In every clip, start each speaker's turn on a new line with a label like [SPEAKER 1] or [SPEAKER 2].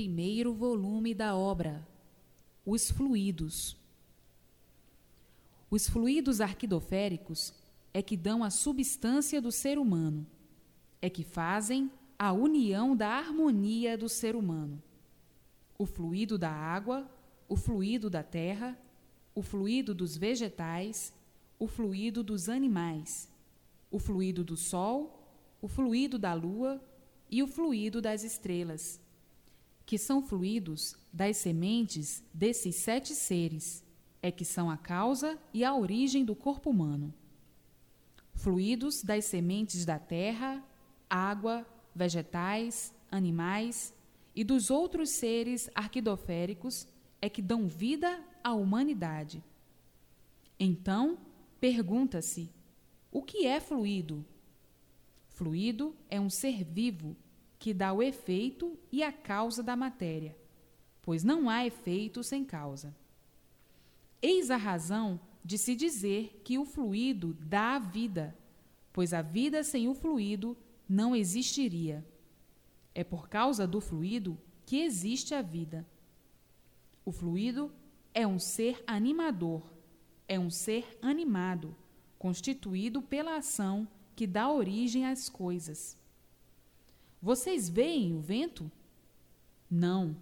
[SPEAKER 1] primeiro volume da obra Os Fluidos. Os fluidos arquidoféricos é que dão a substância do ser humano, é que fazem a união da harmonia do ser humano. O fluido da água, o fluido da terra, o fluido dos vegetais, o fluido dos animais, o fluido do sol, o fluido da lua e o fluido das estrelas, que são fluidos das sementes desses sete seres, é que são a causa e a origem do corpo humano. Fluidos das sementes da terra, água, vegetais, animais e dos outros seres arquidoféricos é que dão vida à humanidade. Então, pergunta-se: o que é fluido? Fluido é um ser vivo que dá o efeito e a causa da matéria, pois não há efeito sem causa. Eis a razão de se dizer que o fluido dá a vida, pois a vida sem o fluido não existiria. É por causa do fluido que existe a vida. O fluido é um ser animador, é um ser animado, constituído pela ação que dá origem às coisas. Vocês veem o vento? Não.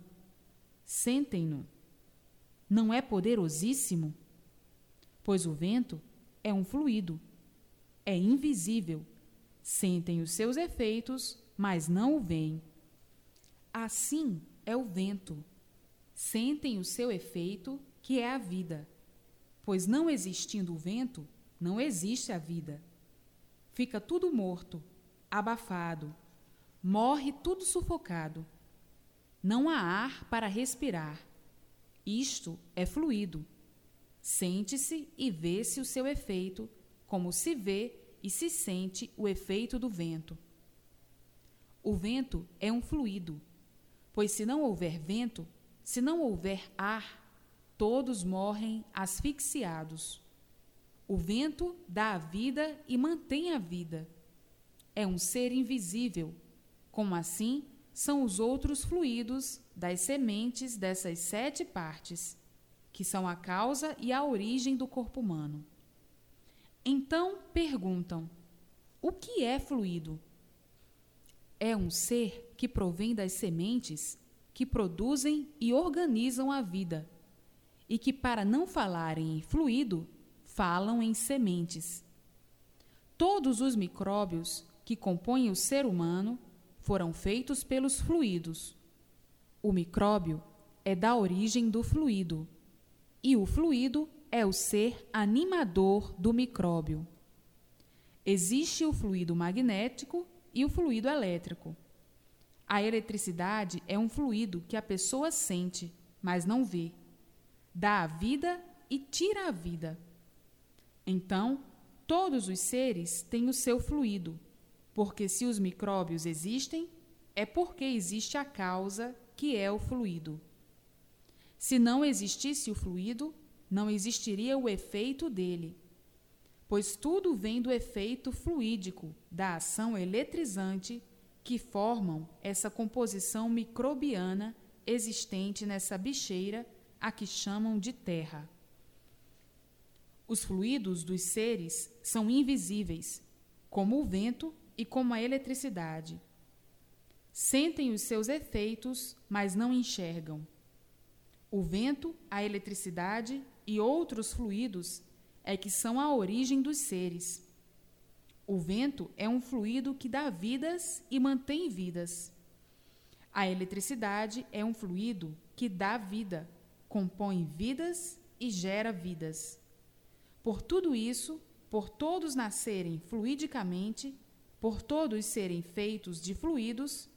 [SPEAKER 1] Sentem-no. Não é poderosíssimo? Pois o vento é um fluido, é invisível sentem os seus efeitos, mas não o veem. Assim é o vento. Sentem o seu efeito, que é a vida. Pois não existindo o vento, não existe a vida. Fica tudo morto, abafado, morre tudo sufocado. Não há ar para respirar. Isto é fluido. Sente-se e vê-se o seu efeito, como se vê e se sente o efeito do vento. O vento é um fluido, pois se não houver vento, se não houver ar, todos morrem asfixiados. O vento dá a vida e mantém a vida. É um ser invisível, como assim são os outros fluidos das sementes dessas sete partes, que são a causa e a origem do corpo humano. Então perguntam: o que é fluido? É um ser que provém das sementes que produzem e organizam a vida, e que, para não falarem em fluido, falam em sementes. Todos os micróbios que compõem o ser humano foram feitos pelos fluidos. O micróbio é da origem do fluido, e o fluido é o ser animador do micróbio. Existe o fluido magnético e o fluido elétrico. A eletricidade é um fluido que a pessoa sente, mas não vê. Dá a vida e tira a vida. Então, todos os seres têm o seu fluido, porque se os micróbios existem, é porque existe a causa, que é o fluido. Se não existisse o fluido, não existiria o efeito dele, pois tudo vem do efeito fluídico, da ação eletrizante que formam essa composição microbiana existente nessa bicheira a que chamam de terra. Os fluidos dos seres são invisíveis, como o vento e como a eletricidade. Sentem os seus efeitos, mas não enxergam. O vento, a eletricidade e outros fluidos é que são a origem dos seres. O vento é um fluido que dá vidas e mantém vidas. A eletricidade é um fluido que dá vida, compõe vidas e gera vidas. Por tudo isso, por todos nascerem fluidicamente, por todos serem feitos de fluidos,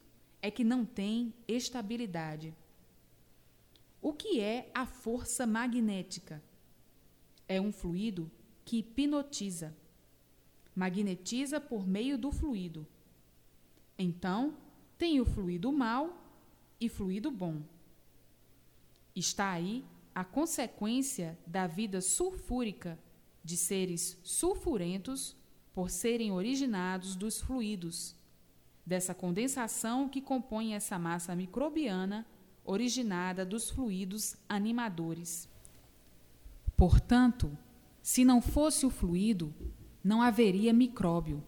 [SPEAKER 1] é que não tem estabilidade. O que é a força magnética? É um fluido que hipnotiza, magnetiza por meio do fluido. Então, tem o fluido mau e fluido bom. Está aí a consequência da vida sulfúrica de seres sulfurentos por serem originados dos fluidos, dessa condensação que compõe essa massa microbiana originada dos fluidos animadores. Portanto, se não fosse o fluido, não haveria micróbio.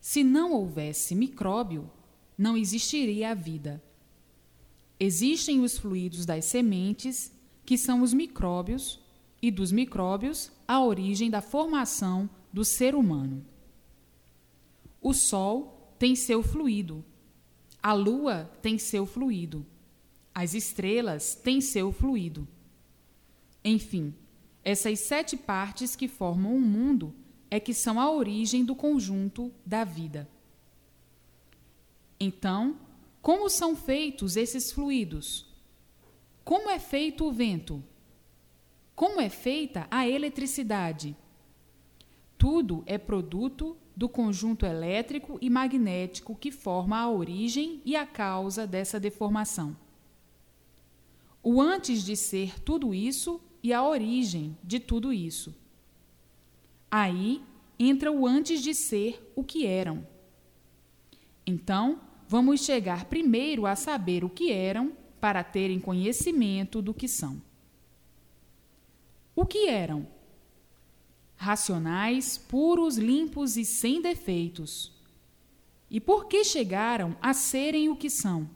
[SPEAKER 1] Se não houvesse micróbio, não existiria a vida. Existem os fluidos das sementes, que são os micróbios, e dos micróbios, a origem da formação do ser humano. O Sol tem seu fluido, a Lua tem seu fluido, as estrelas têm seu fluido. Enfim, essas sete partes que formam o mundo é que são a origem do conjunto da vida. Então, como são feitos esses fluidos? Como é feito o vento? Como é feita a eletricidade? Tudo é produto do conjunto elétrico e magnético que forma a origem e a causa dessa deformação. O antes de ser tudo isso e a origem de tudo isso. Aí entra o antes de ser o que eram. Então, vamos chegar primeiro a saber o que eram para terem conhecimento do que são. O que eram? Racionais, puros, limpos e sem defeitos. E por que chegaram a serem o que são?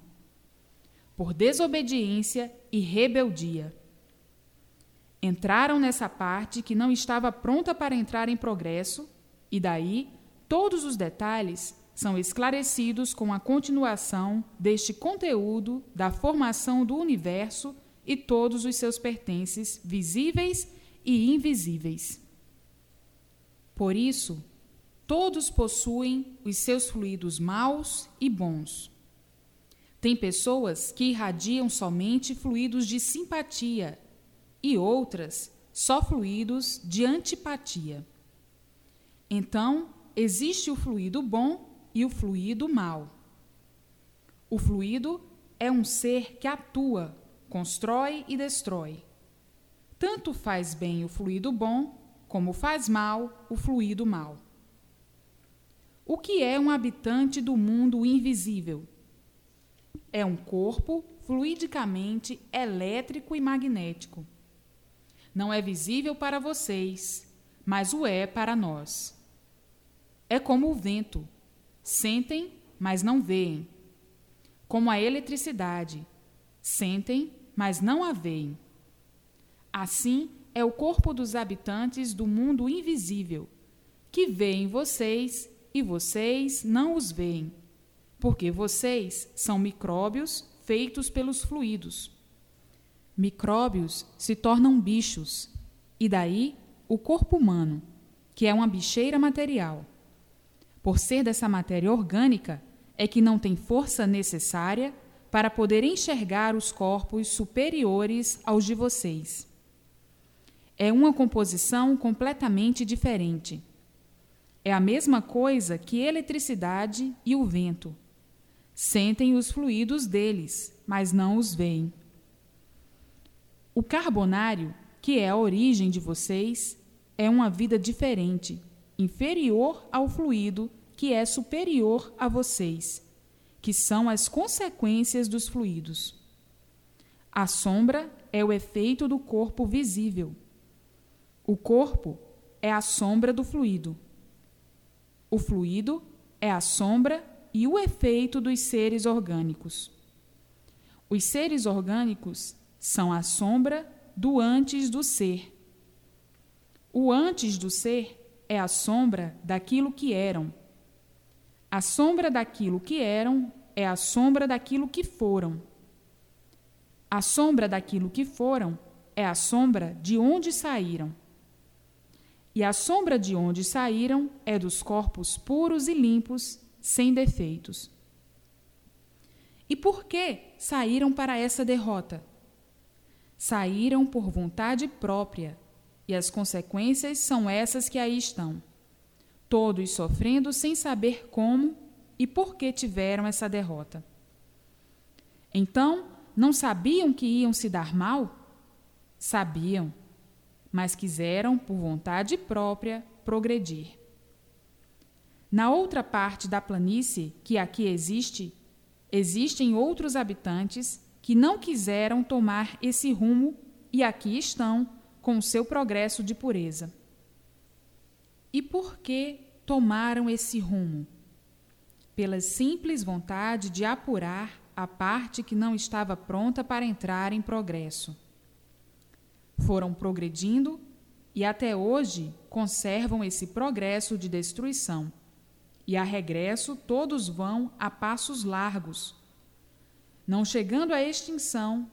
[SPEAKER 1] Por desobediência e rebeldia entraram nessa parte que não estava pronta para entrar em progresso, e daí todos os detalhes são esclarecidos com a continuação deste conteúdo da formação do universo e todos os seus pertences visíveis e invisíveis. Por isso, todos possuem os seus fluidos maus e bons. Tem pessoas que irradiam somente fluidos de simpatia e outras só fluidos de antipatia. Então, existe o fluido bom e o fluido mau. O fluido é um ser que atua, constrói e destrói. Tanto faz bem o fluido bom, como faz mal o fluido mau. O que é um habitante do mundo invisível? É um corpo fluidicamente elétrico e magnético não é visível para vocês, mas o é para nós. É como o vento: sentem, mas não veem. Como a eletricidade: sentem, mas não a veem. Assim é o corpo dos habitantes do mundo invisível, que veem vocês e vocês não os veem, porque vocês são micróbios feitos pelos fluidos micróbios se tornam bichos, e daí o corpo humano, que é uma bicheira material. Por ser dessa matéria orgânica, é que não tem força necessária para poder enxergar os corpos superiores aos de vocês. É uma composição completamente diferente. É a mesma coisa que eletricidade e o vento. Sentem os fluidos deles, mas não os veem. O carbonário, que é a origem de vocês, é uma vida diferente, inferior ao fluido que é superior a vocês, que são as consequências dos fluidos. A sombra é o efeito do corpo visível. O corpo é a sombra do fluido. O fluido é a sombra e o efeito dos seres orgânicos. Os seres orgânicos são a sombra do antes do ser. O antes do ser é a sombra daquilo que eram. A sombra daquilo que eram é a sombra daquilo que foram. A sombra daquilo que foram é a sombra de onde saíram. E a sombra de onde saíram é dos corpos puros e limpos, sem defeitos. E por que saíram para essa derrota? saíram por vontade própria, e as consequências são essas que aí estão. Todos sofrendo sem saber como e por que tiveram essa derrota. Então, não sabiam que iam se dar mal? Sabiam, mas quiseram, por vontade própria, progredir. Na outra parte da planície que aqui existe, existem outros habitantes que não quiseram tomar esse rumo e aqui estão com o seu progresso de pureza. E por que tomaram esse rumo? Pela simples vontade de apurar a parte que não estava pronta para entrar em progresso. Foram progredindo e até hoje conservam esse progresso de destruição. E a regresso todos vão a passos largos, não chegando à extinção,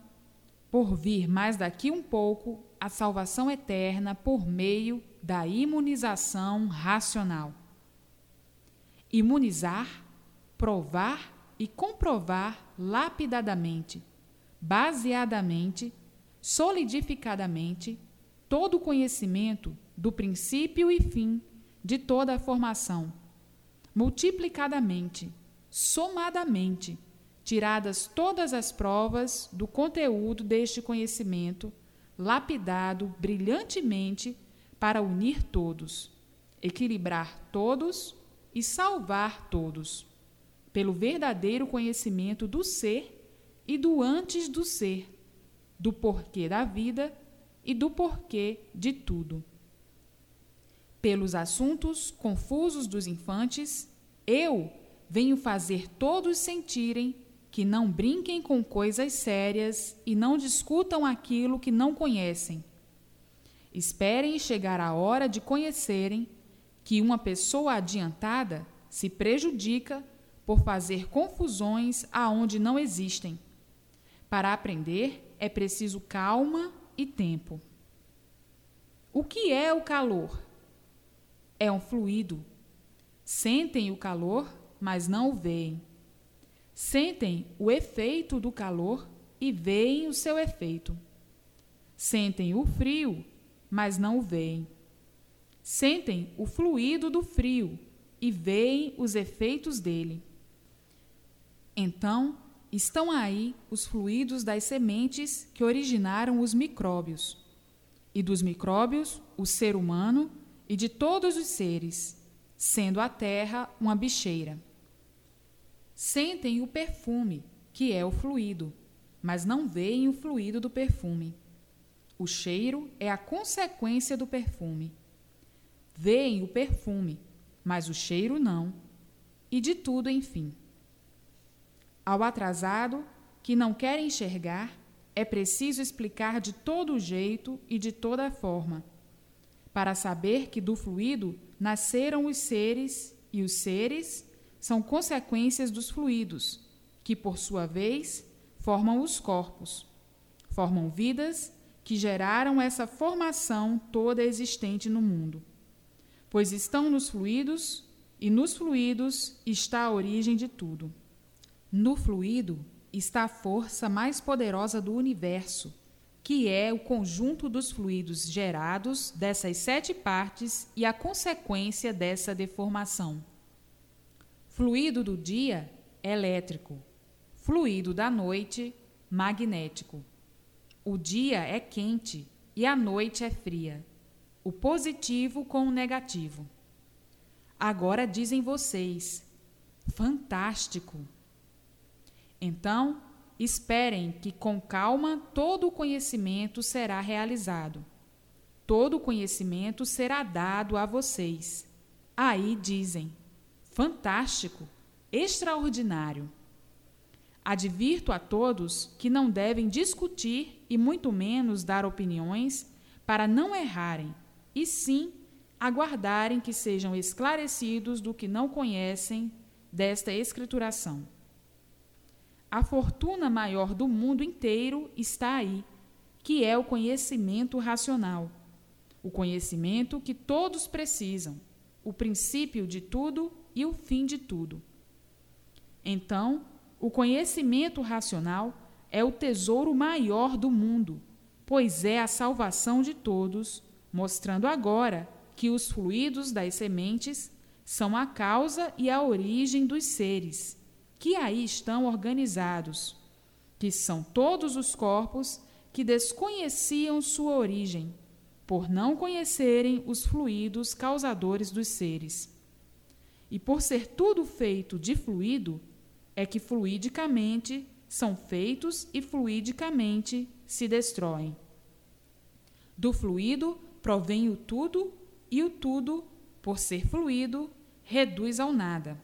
[SPEAKER 1] por vir mais daqui um pouco a salvação eterna por meio da imunização racional. Imunizar, provar e comprovar lapidadamente, baseadamente, solidificadamente, todo o conhecimento do princípio e fim de toda a formação, multiplicadamente, somadamente, tiradas todas as provas do conteúdo deste conhecimento, lapidado brilhantemente para unir todos, equilibrar todos e salvar todos, pelo verdadeiro conhecimento do ser e do antes do ser, do porquê da vida e do porquê de tudo. Pelos assuntos confusos dos infantes, eu venho fazer todos sentirem que não brinquem com coisas sérias e não discutam aquilo que não conhecem. Esperem chegar a hora de conhecerem que uma pessoa adiantada se prejudica por fazer confusões aonde não existem. Para aprender é preciso calma e tempo. O que é o calor? É um fluido. Sentem o calor, mas não o veem. Sentem o efeito do calor e veem o seu efeito. Sentem o frio, mas não o veem. Sentem o fluido do frio e veem os efeitos dele. Então, estão aí os fluidos das sementes que originaram os micróbios, e dos micróbios, o ser humano e de todos os seres, sendo a terra uma bicheira. Sentem o perfume, que é o fluido, mas não veem o fluido do perfume. O cheiro é a consequência do perfume. Veem o perfume, mas o cheiro não. E de tudo, enfim. Ao atrasado, que não quer enxergar, é preciso explicar de todo jeito e de toda forma, para saber que do fluido nasceram os seres e os seres são consequências dos fluidos, que, por sua vez, formam os corpos, formam vidas que geraram essa formação toda existente no mundo. Pois estão nos fluidos, e nos fluidos está a origem de tudo. No fluido está a força mais poderosa do universo, que é o conjunto dos fluidos gerados dessas sete partes e a consequência dessa deformação. Fluido do dia, elétrico. Fluido da noite, magnético. O dia é quente e a noite é fria. O positivo com o negativo. Agora dizem vocês: fantástico! Então, esperem que com calma todo o conhecimento será realizado. Todo o conhecimento será dado a vocês. Aí dizem: fantástico, extraordinário. Advirto a todos que não devem discutir e muito menos dar opiniões para não errarem, e sim aguardarem que sejam esclarecidos do que não conhecem desta escrituração. A fortuna maior do mundo inteiro está aí, que é o conhecimento racional. O conhecimento que todos precisam, o princípio de tudo e o fim de tudo. Então, o conhecimento racional é o tesouro maior do mundo, pois é a salvação de todos, mostrando agora que os fluidos das sementes são a causa e a origem dos seres, que aí estão organizados, que são todos os corpos que desconheciam sua origem, por não conhecerem os fluidos causadores dos seres. E por ser tudo feito de fluido, é que fluidicamente são feitos e fluidicamente se destroem. Do fluido provém o tudo, e o tudo, por ser fluido, reduz ao nada.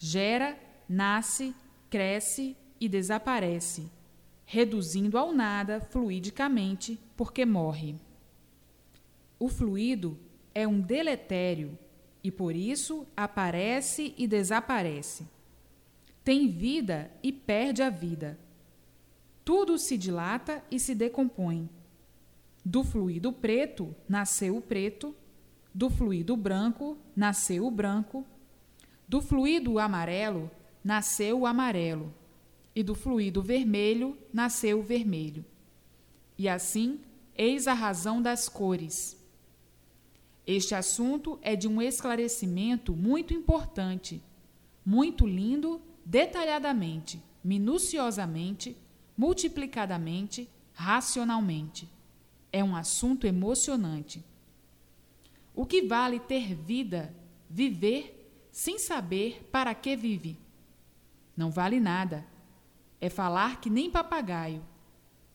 [SPEAKER 1] Gera, nasce, cresce e desaparece, reduzindo ao nada fluidicamente, porque morre. O fluido é um deletério e por isso aparece e desaparece tem vida e perde a vida. Tudo se dilata e se decompõe. Do fluido preto nasceu o preto, do fluido branco nasceu o branco, do fluido amarelo nasceu o amarelo, e do fluido vermelho nasceu o vermelho. E assim, eis a razão das cores. Este assunto é de um esclarecimento muito importante, muito lindo detalhadamente, minuciosamente, multiplicadamente, racionalmente. É um assunto emocionante. O que vale ter vida, viver, sem saber para que vive? Não vale nada. É falar que nem papagaio.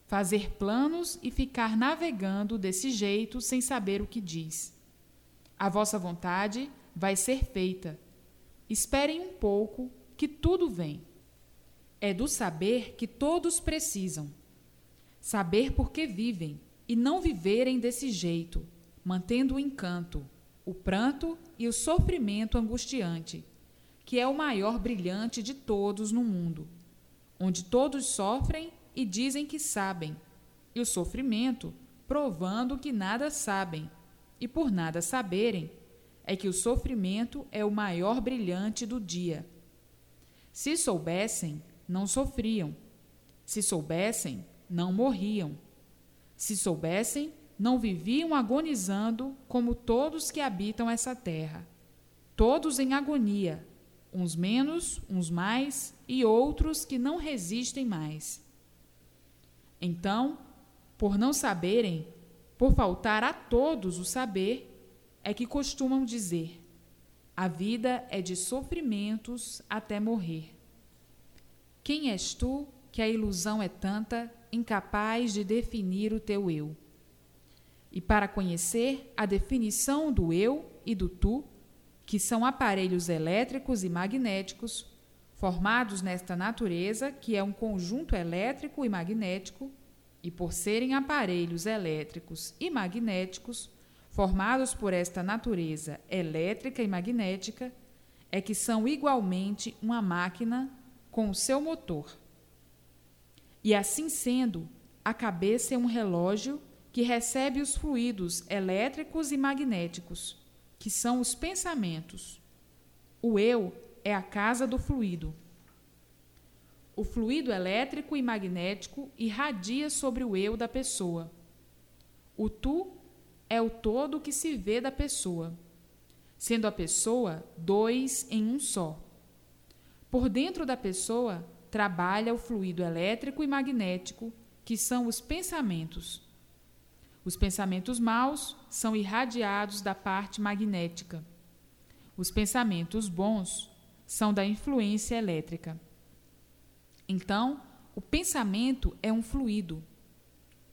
[SPEAKER 1] Fazer planos e ficar navegando desse jeito sem saber o que diz. A vossa vontade vai ser feita. Esperem um pouco que tudo vem. É do saber que todos precisam. Saber por que vivem e não viverem desse jeito, mantendo o encanto, o pranto e o sofrimento angustiante, que é o maior brilhante de todos no mundo, onde todos sofrem e dizem que sabem, e o sofrimento provando que nada sabem, e por nada saberem, é que o sofrimento é o maior brilhante do dia se soubessem, não sofriam. Se soubessem, não morriam. Se soubessem, não viviam agonizando como todos que habitam essa terra. Todos em agonia, uns menos, uns mais e outros que não resistem mais. Então, por não saberem, por faltar a todos o saber, é que costumam dizer: a vida é de sofrimentos até morrer. Quem és tu que a ilusão é tanta, incapaz de definir o teu eu? E para conhecer a definição do eu e do tu, que são aparelhos elétricos e magnéticos, formados nesta natureza, que é um conjunto elétrico e magnético, e por serem aparelhos elétricos e magnéticos, formados por esta natureza elétrica e magnética, é que são igualmente uma máquina com o seu motor. E assim sendo, a cabeça é um relógio que recebe os fluidos elétricos e magnéticos, que são os pensamentos. O eu é a casa do fluido. O fluido elétrico e magnético irradia sobre o eu da pessoa. O tu é o todo que se vê da pessoa, sendo a pessoa dois em um só. Por dentro da pessoa trabalha o fluido elétrico e magnético, que são os pensamentos. Os pensamentos maus são irradiados da parte magnética. Os pensamentos bons são da influência elétrica. Então, o pensamento é um fluido.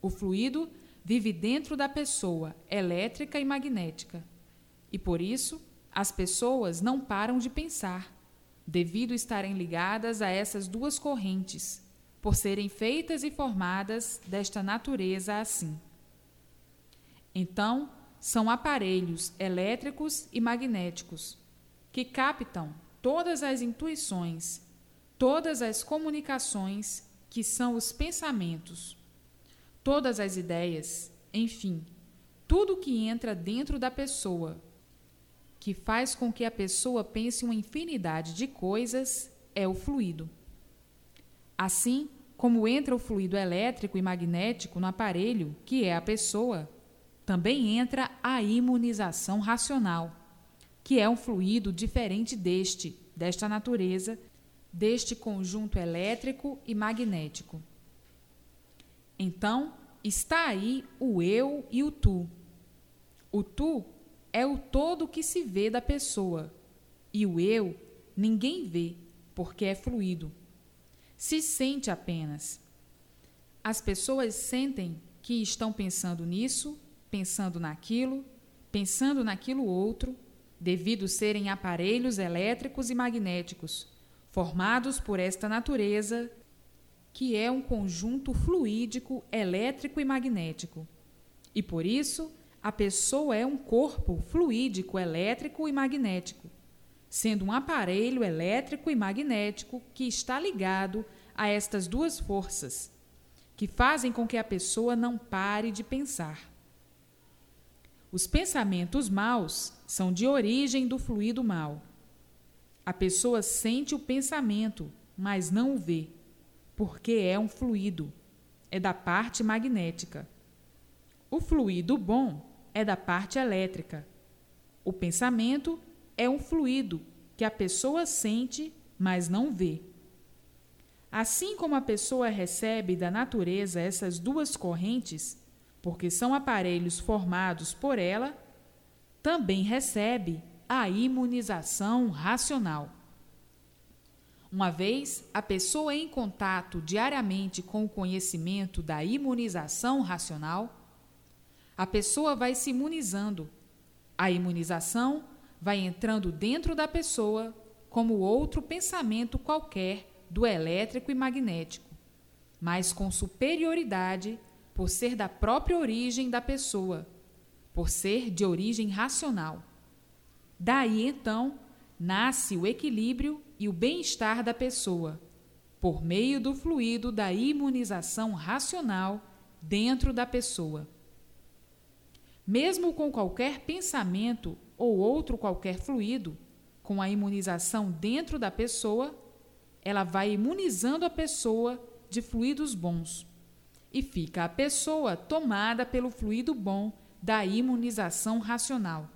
[SPEAKER 1] O fluido vive dentro da pessoa, elétrica e magnética. E por isso, as pessoas não param de pensar, devido estarem ligadas a essas duas correntes, por serem feitas e formadas desta natureza assim. Então, são aparelhos elétricos e magnéticos que captam todas as intuições, todas as comunicações que são os pensamentos todas as ideias, enfim, tudo que entra dentro da pessoa, que faz com que a pessoa pense uma infinidade de coisas, é o fluido. Assim como entra o fluido elétrico e magnético no aparelho, que é a pessoa, também entra a imunização racional, que é um fluido diferente deste, desta natureza, deste conjunto elétrico e magnético. Então, está aí o eu e o tu. O tu é o todo que se vê da pessoa, e o eu ninguém vê, porque é fluido. se sente apenas. As pessoas sentem que estão pensando nisso, pensando naquilo, pensando naquilo outro, devido serem aparelhos elétricos e magnéticos, formados por esta natureza, que é um conjunto fluídico elétrico e magnético. E por isso, a pessoa é um corpo fluídico elétrico e magnético sendo um aparelho elétrico e magnético que está ligado a estas duas forças, que fazem com que a pessoa não pare de pensar. Os pensamentos maus são de origem do fluido mal. A pessoa sente o pensamento, mas não o vê, porque é um fluido, é da parte magnética. O fluido bom é da parte elétrica. O pensamento é um fluido que a pessoa sente, mas não vê. Assim como a pessoa recebe da natureza essas duas correntes, porque são aparelhos formados por ela, também recebe a imunização racional. Uma vez a pessoa em contato diariamente com o conhecimento da imunização racional, a pessoa vai se imunizando. A imunização vai entrando dentro da pessoa como outro pensamento qualquer do elétrico e magnético, mas com superioridade por ser da própria origem da pessoa, por ser de origem racional. Daí então nasce o equilíbrio e o bem-estar da pessoa, por meio do fluido da imunização racional dentro da pessoa. Mesmo com qualquer pensamento ou outro qualquer fluido, com a imunização dentro da pessoa, ela vai imunizando a pessoa de fluidos bons. E fica a pessoa tomada pelo fluido bom da imunização racional.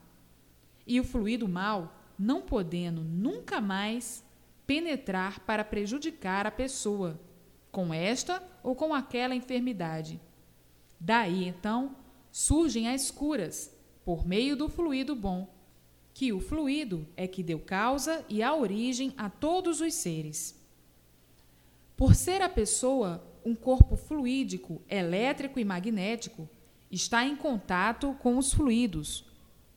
[SPEAKER 1] E o fluido mal, não podendo nunca mais penetrar para prejudicar a pessoa, com esta ou com aquela enfermidade. Daí, então, surgem as curas, por meio do fluido bom, que o fluido é que deu causa e a origem a todos os seres. Por ser a pessoa um corpo fluídico, elétrico e magnético, está em contato com os fluidos,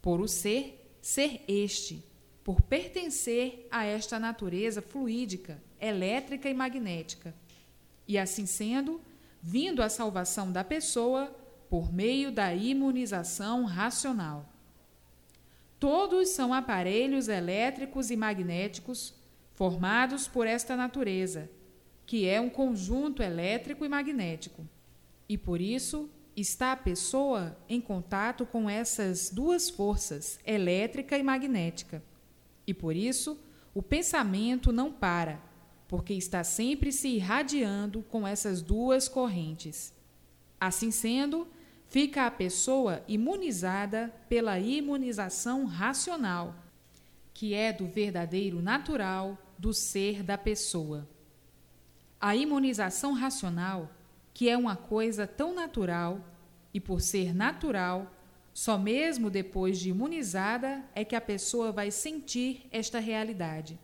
[SPEAKER 1] por o ser ser este, por pertencer a esta natureza fluídica, elétrica e magnética. E assim sendo, vindo a salvação da pessoa por meio da imunização racional. Todos são aparelhos elétricos e magnéticos formados por esta natureza, que é um conjunto elétrico e magnético. E por isso está a pessoa em contato com essas duas forças, elétrica e magnética. E por isso o pensamento não para, porque está sempre se irradiando com essas duas correntes. Assim sendo, fica a pessoa imunizada pela imunização racional, que é do verdadeiro natural do ser da pessoa. A imunização racional, que é uma coisa tão natural, e por ser natural, só mesmo depois de imunizada é que a pessoa vai sentir esta realidade.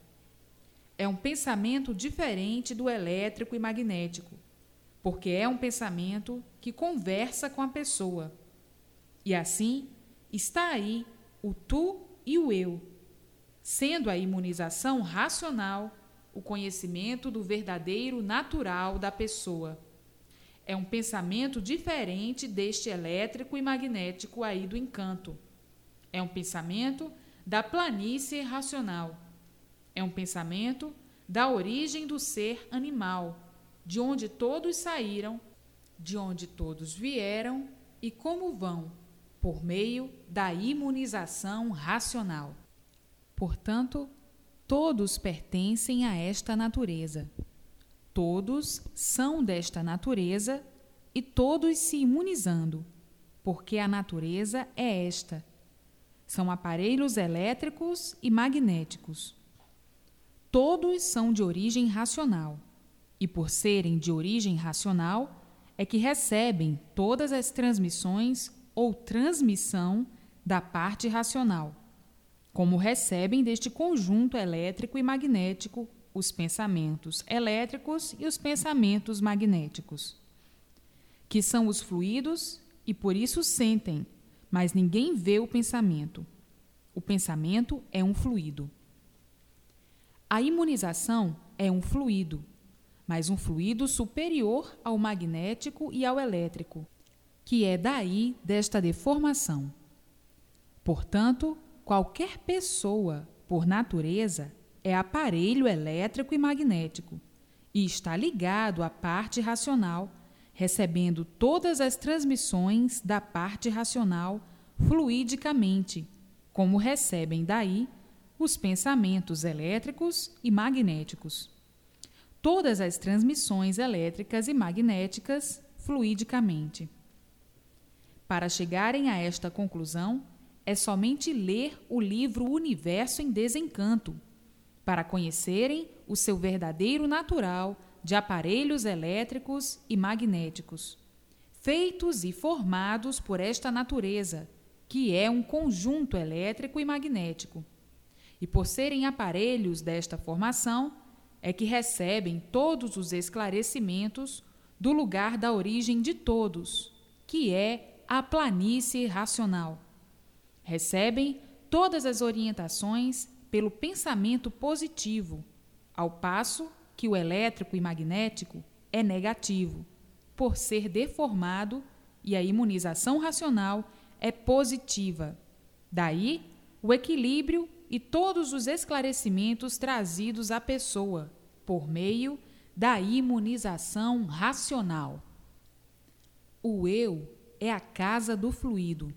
[SPEAKER 1] É um pensamento diferente do elétrico e magnético porque é um pensamento que conversa com a pessoa. E assim está aí o tu e o eu, sendo a imunização racional o conhecimento do verdadeiro natural da pessoa. É um pensamento diferente deste elétrico e magnético aí do encanto. É um pensamento da planície racional. É um pensamento da origem do ser animal de onde todos saíram, de onde todos vieram e como vão, por meio da imunização racional. Portanto, todos pertencem a esta natureza. Todos são desta natureza e todos se imunizando, porque a natureza é esta. São aparelhos elétricos e magnéticos. Todos são de origem racional e por serem de origem racional, é que recebem todas as transmissões ou transmissão da parte racional, como recebem deste conjunto elétrico e magnético os pensamentos elétricos e os pensamentos magnéticos, que são os fluidos e por isso sentem, mas ninguém vê o pensamento. O pensamento é um fluido. A imunização é um fluido, mas um fluido superior ao magnético e ao elétrico, que é daí desta deformação. Portanto, qualquer pessoa, por natureza, é aparelho elétrico e magnético e está ligado à parte racional, recebendo todas as transmissões da parte racional fluidicamente, como recebem daí os pensamentos elétricos e magnéticos. Todas as transmissões elétricas e magnéticas fluidicamente. Para chegarem a esta conclusão, é somente ler o livro Universo em Desencanto para conhecerem o seu verdadeiro natural de aparelhos elétricos e magnéticos, feitos e formados por esta natureza, que é um conjunto elétrico e magnético. E por serem aparelhos desta formação, é que recebem todos os esclarecimentos do lugar da origem de todos, que é a planície racional. Recebem todas as orientações pelo pensamento positivo, ao passo que o elétrico e magnético é negativo, por ser deformado e a imunização racional é positiva. Daí o equilíbrio e todos os esclarecimentos trazidos à pessoa por meio da imunização racional. O eu é a casa do fluido.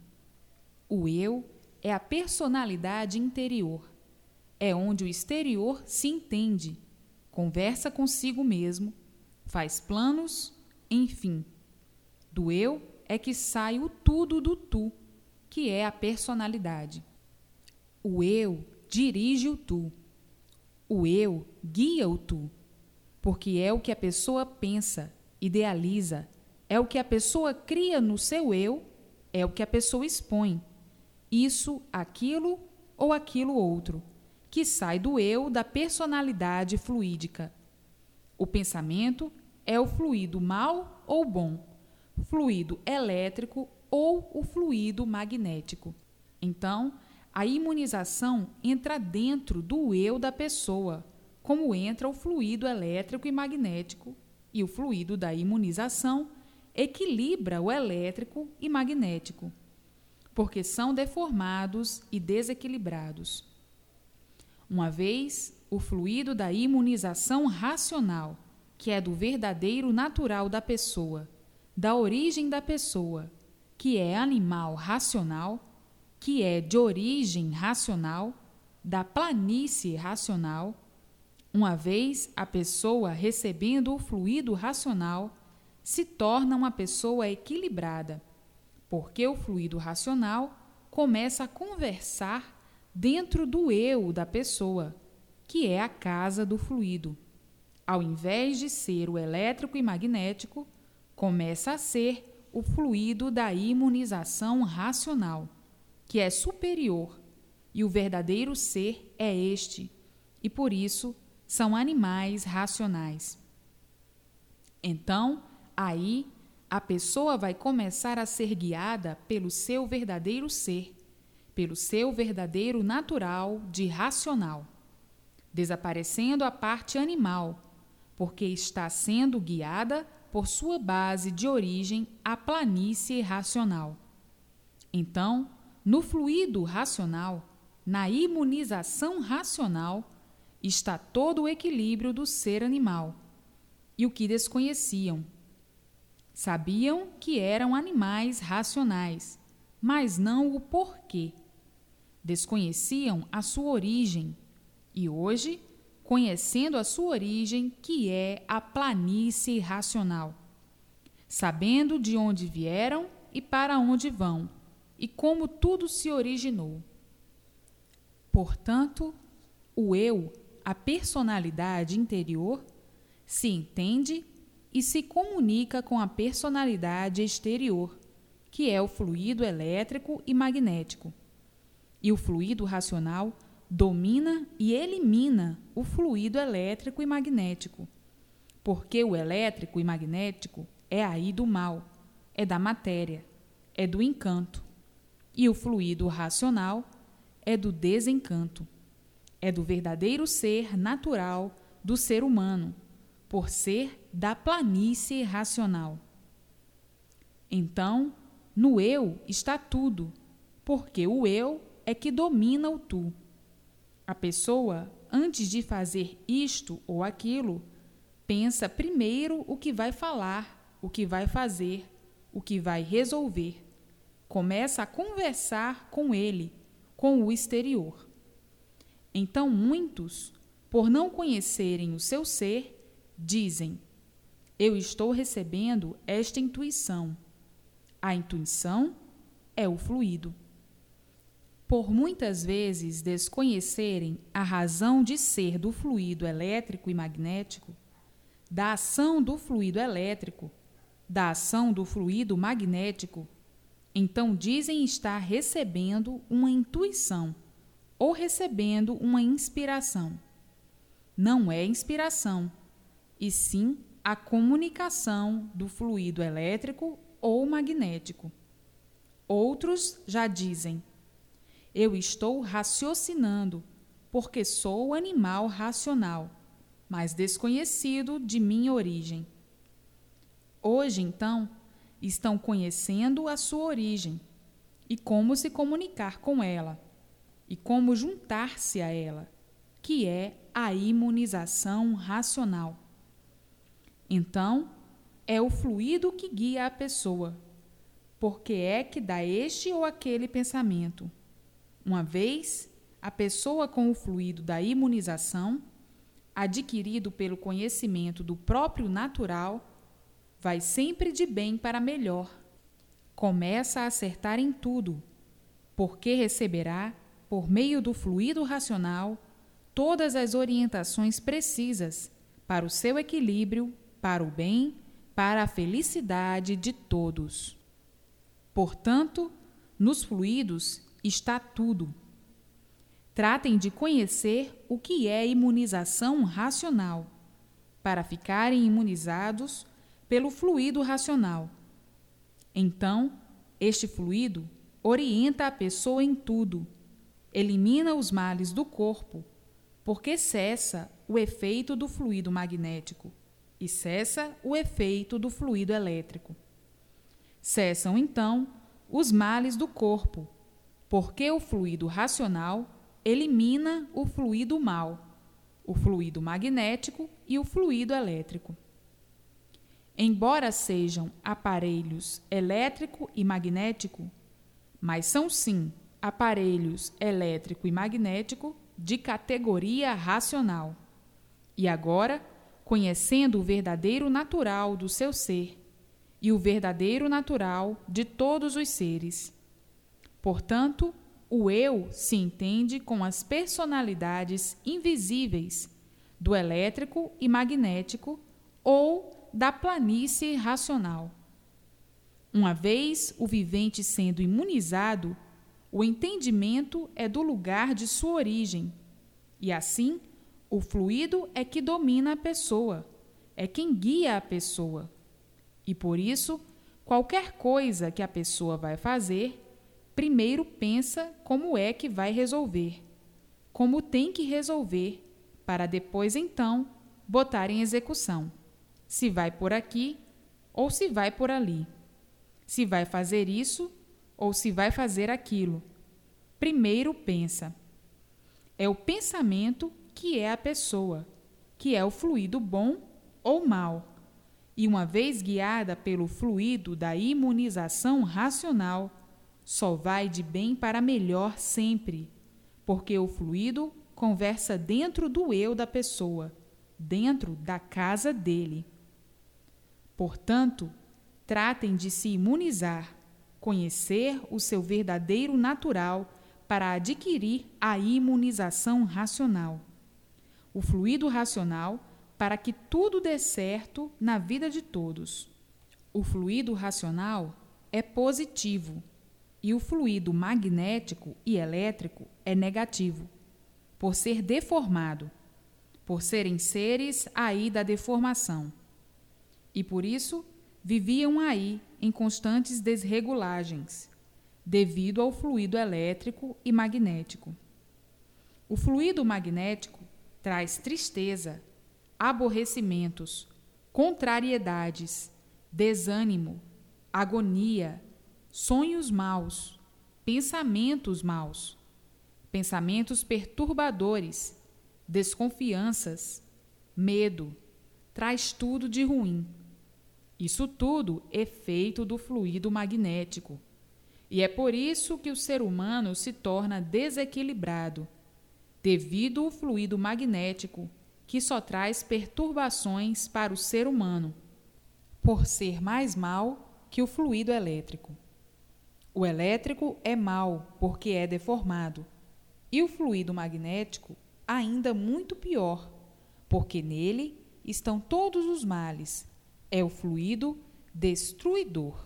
[SPEAKER 1] O eu é a personalidade interior é onde o exterior se entende, conversa consigo mesmo, faz planos, enfim. Do eu é que sai o tudo do tu, que é a personalidade. O eu dirige o tu. O eu guia o tu, porque é o que a pessoa pensa, idealiza, é o que a pessoa cria no seu eu, é o que a pessoa expõe. Isso, aquilo ou aquilo outro que sai do eu da personalidade fluídica. O pensamento é o fluido mal ou bom, fluido elétrico ou o fluido magnético. Então, a imunização entra dentro do eu da pessoa, como entra o fluido elétrico e magnético, e o fluido da imunização equilibra o elétrico e magnético, porque são deformados e desequilibrados. Uma vez, o fluido da imunização racional, que é do verdadeiro natural da pessoa, da origem da pessoa, que é animal racional, que é de origem racional, da planície racional, uma vez a pessoa recebendo o fluido racional, se torna uma pessoa equilibrada, porque o fluido racional começa a conversar dentro do eu da pessoa, que é a casa do fluido. Ao invés de ser o elétrico e magnético, começa a ser o fluido da imunização racional, que é superior, e o verdadeiro ser é este, e por isso são animais racionais. Então, aí, a pessoa vai começar a ser guiada pelo seu verdadeiro ser, pelo seu verdadeiro natural de racional, desaparecendo a parte animal, porque está sendo guiada por sua base de origem a planície racional. Então, no fluido racional, na imunização racional, está todo o equilíbrio do ser animal. E o que desconheciam. Sabiam que eram animais racionais, mas não o porquê desconheciam a sua origem e hoje, conhecendo a sua origem, que é a planície racional, sabendo de onde vieram e para onde vão, e como tudo se originou. Portanto, o eu, a personalidade interior, se entende e se comunica com a personalidade exterior, que é o fluido elétrico e magnético. E o fluido racional domina e elimina o fluido elétrico e magnético, porque o elétrico e magnético é aí do mal, é da matéria, é do encanto, e o fluido racional é do desencanto, é do verdadeiro ser natural do ser humano, por ser da planície racional. Então, no eu está tudo, porque o eu é que domina o tu. A pessoa, antes de fazer isto ou aquilo, pensa primeiro o que vai falar, o que vai fazer, o que vai resolver. Começa a conversar com ele, com o exterior. Então, muitos, por não conhecerem o seu ser, dizem: Eu estou recebendo esta intuição. A intuição é o fluido por muitas vezes desconhecerem a razão de ser do fluido elétrico e magnético, da ação do fluido elétrico, da ação do fluido magnético, então dizem estar recebendo uma intuição ou recebendo uma inspiração. Não é inspiração, e sim a comunicação do fluido elétrico ou magnético. Outros já dizem eu estou raciocinando, porque sou animal racional, mas desconhecido de minha origem. Hoje, então, estão conhecendo a sua origem e como se comunicar com ela e como juntar-se a ela, que é a imunização racional. Então, é o fluido que guia a pessoa, porque é que dá este ou aquele pensamento uma vez, a pessoa com o fluido da imunização, adquirido pelo conhecimento do próprio natural, vai sempre de bem para melhor. Começa a acertar em tudo, porque receberá, por meio do fluido racional, todas as orientações precisas para o seu equilíbrio, para o bem, para a felicidade de todos. Portanto, nos fluidos está tudo. Tratem de conhecer o que é imunização racional, para ficarem imunizados pelo fluido racional. Então, este fluido orienta a pessoa em tudo, elimina os males do corpo, porque cessa o efeito do fluido magnético e cessa o efeito do fluido elétrico. Cessam então os males do corpo, porque o fluido racional elimina o fluido mal, o fluido magnético e o fluido elétrico. Embora sejam aparelhos elétrico e magnético, mas são sim aparelhos elétrico e magnético de categoria racional. E agora, conhecendo o verdadeiro natural do seu ser e o verdadeiro natural de todos os seres, Portanto, o eu se entende com as personalidades invisíveis do elétrico e magnético ou da planície racional. Uma vez o vivente sendo imunizado, o entendimento é do lugar de sua origem, e assim o fluido é que domina a pessoa, é quem guia a pessoa. E por isso, qualquer coisa que a pessoa vai fazer primeiro pensa como é que vai resolver, como tem que resolver, para depois então botar em execução. Se vai por aqui ou se vai por ali. Se vai fazer isso ou se vai fazer aquilo. Primeiro pensa. É o pensamento que é a pessoa, que é o fluido bom ou mal. E uma vez guiada pelo fluido da imunização racional, só vai de bem para melhor sempre, porque o fluido conversa dentro do eu da pessoa, dentro da casa dele. Portanto, tratem de se imunizar, conhecer o seu verdadeiro natural para adquirir a imunização racional. O fluido racional para que tudo dê certo na vida de todos. O fluido racional é positivo e o fluido magnético e elétrico é negativo. por ser deformado, por serem seres aí da deformação. E por isso viviam aí em constantes desregulagens, devido ao fluido elétrico e magnético. O fluido magnético traz tristeza, aborrecimentos, contrariedades, desânimo, agonia, sonhos maus, pensamentos maus, pensamentos perturbadores, desconfianças, medo, traz tudo de ruim. Isso tudo é feito do fluido magnético. E é por isso que o ser humano se torna desequilibrado, devido ao fluido magnético, que só traz perturbações para o ser humano, por ser mais mal que o fluido elétrico. O elétrico é mal porque é deformado, e o fluido magnético ainda muito pior, porque nele estão todos os males. É o fluido destruidor.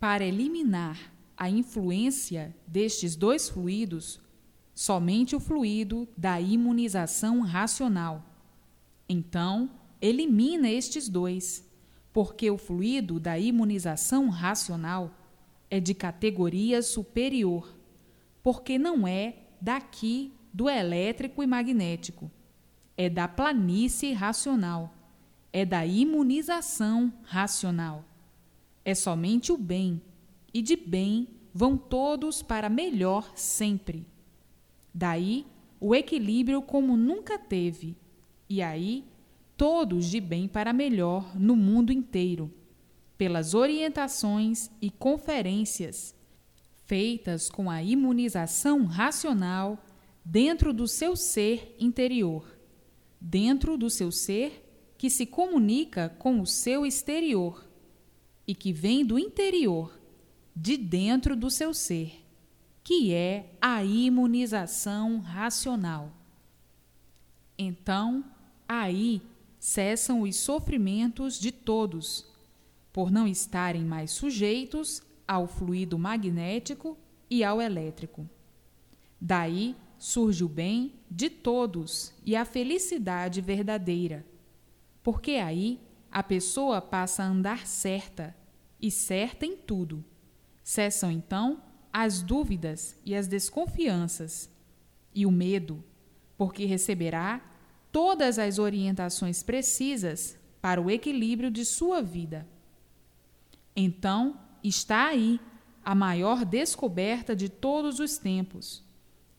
[SPEAKER 1] Para eliminar a influência destes dois fluidos, somente o fluido da imunização racional. Então, elimina estes dois, porque o fluido da imunização racional é de categoria superior, porque não é daqui do elétrico e magnético, é da planície racional, é da imunização racional. É somente o bem, e de bem vão todos para melhor sempre. Daí o equilíbrio como nunca teve, e aí todos de bem para melhor no mundo inteiro, pelas orientações e conferências feitas com a imunização racional dentro do seu ser interior, dentro do seu ser que se comunica com o seu exterior e que vem do interior, de dentro do seu ser, que é a imunização racional. Então, aí cessam os sofrimentos de todos, por não estarem mais sujeitos ao fluido magnético e ao elétrico. Daí surge o bem de todos e a felicidade verdadeira. Porque aí a pessoa passa a andar certa e certa em tudo. Cessam então as dúvidas e as desconfianças e o medo, porque receberá todas as orientações precisas para o equilíbrio de sua vida. Então está aí a maior descoberta de todos os tempos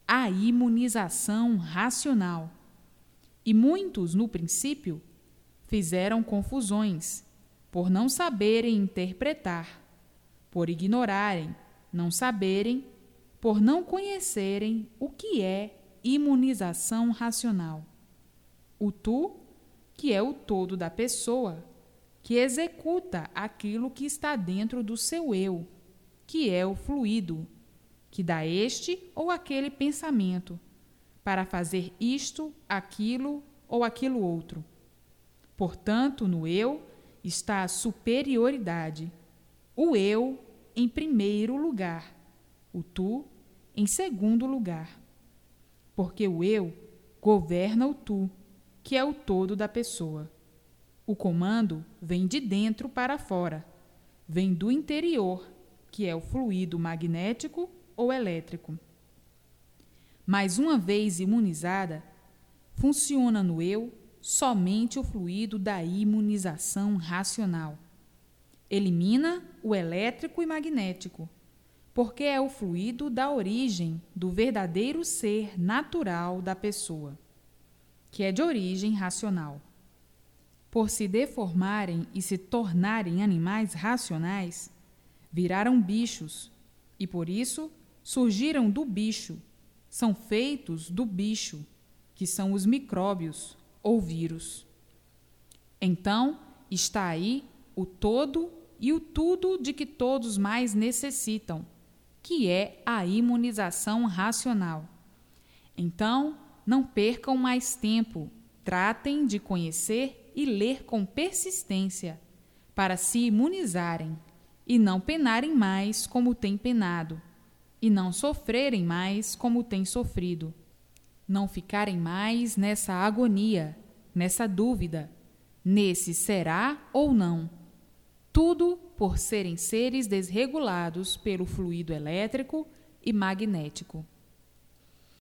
[SPEAKER 1] a imunização racional. E muitos, no princípio, fizeram confusões, por não saberem interpretar, por ignorarem, não saberem, por não conhecerem o que é imunização racional. O tu, que é o todo da pessoa, que executa aquilo que está dentro do seu eu, que é o fluido que dá este ou aquele pensamento para fazer isto, aquilo ou aquilo outro. Portanto, no eu está a superioridade. O eu em primeiro lugar, o tu em segundo lugar. Porque o eu governa o tu, que é o todo da pessoa. O comando vem de dentro para fora, vem do interior, que é o fluido magnético ou elétrico. Mas uma vez imunizada, funciona no eu somente o fluido da imunização racional. Elimina o elétrico e magnético, porque é o fluido da origem do verdadeiro ser natural da pessoa, que é de origem racional. Por se deformarem e se tornarem animais racionais, viraram bichos e por isso surgiram do bicho, são feitos do bicho, que são os micróbios ou vírus. Então, está aí o todo e o tudo de que todos mais necessitam, que é a imunização racional. Então, não percam mais tempo, tratem de conhecer e ler com persistência, para se imunizarem e não penarem mais como têm penado e não sofrerem mais como têm sofrido. não ficarem mais nessa agonia, nessa dúvida, nesse será ou não. Tudo por serem seres desregulados pelo fluido elétrico e magnético.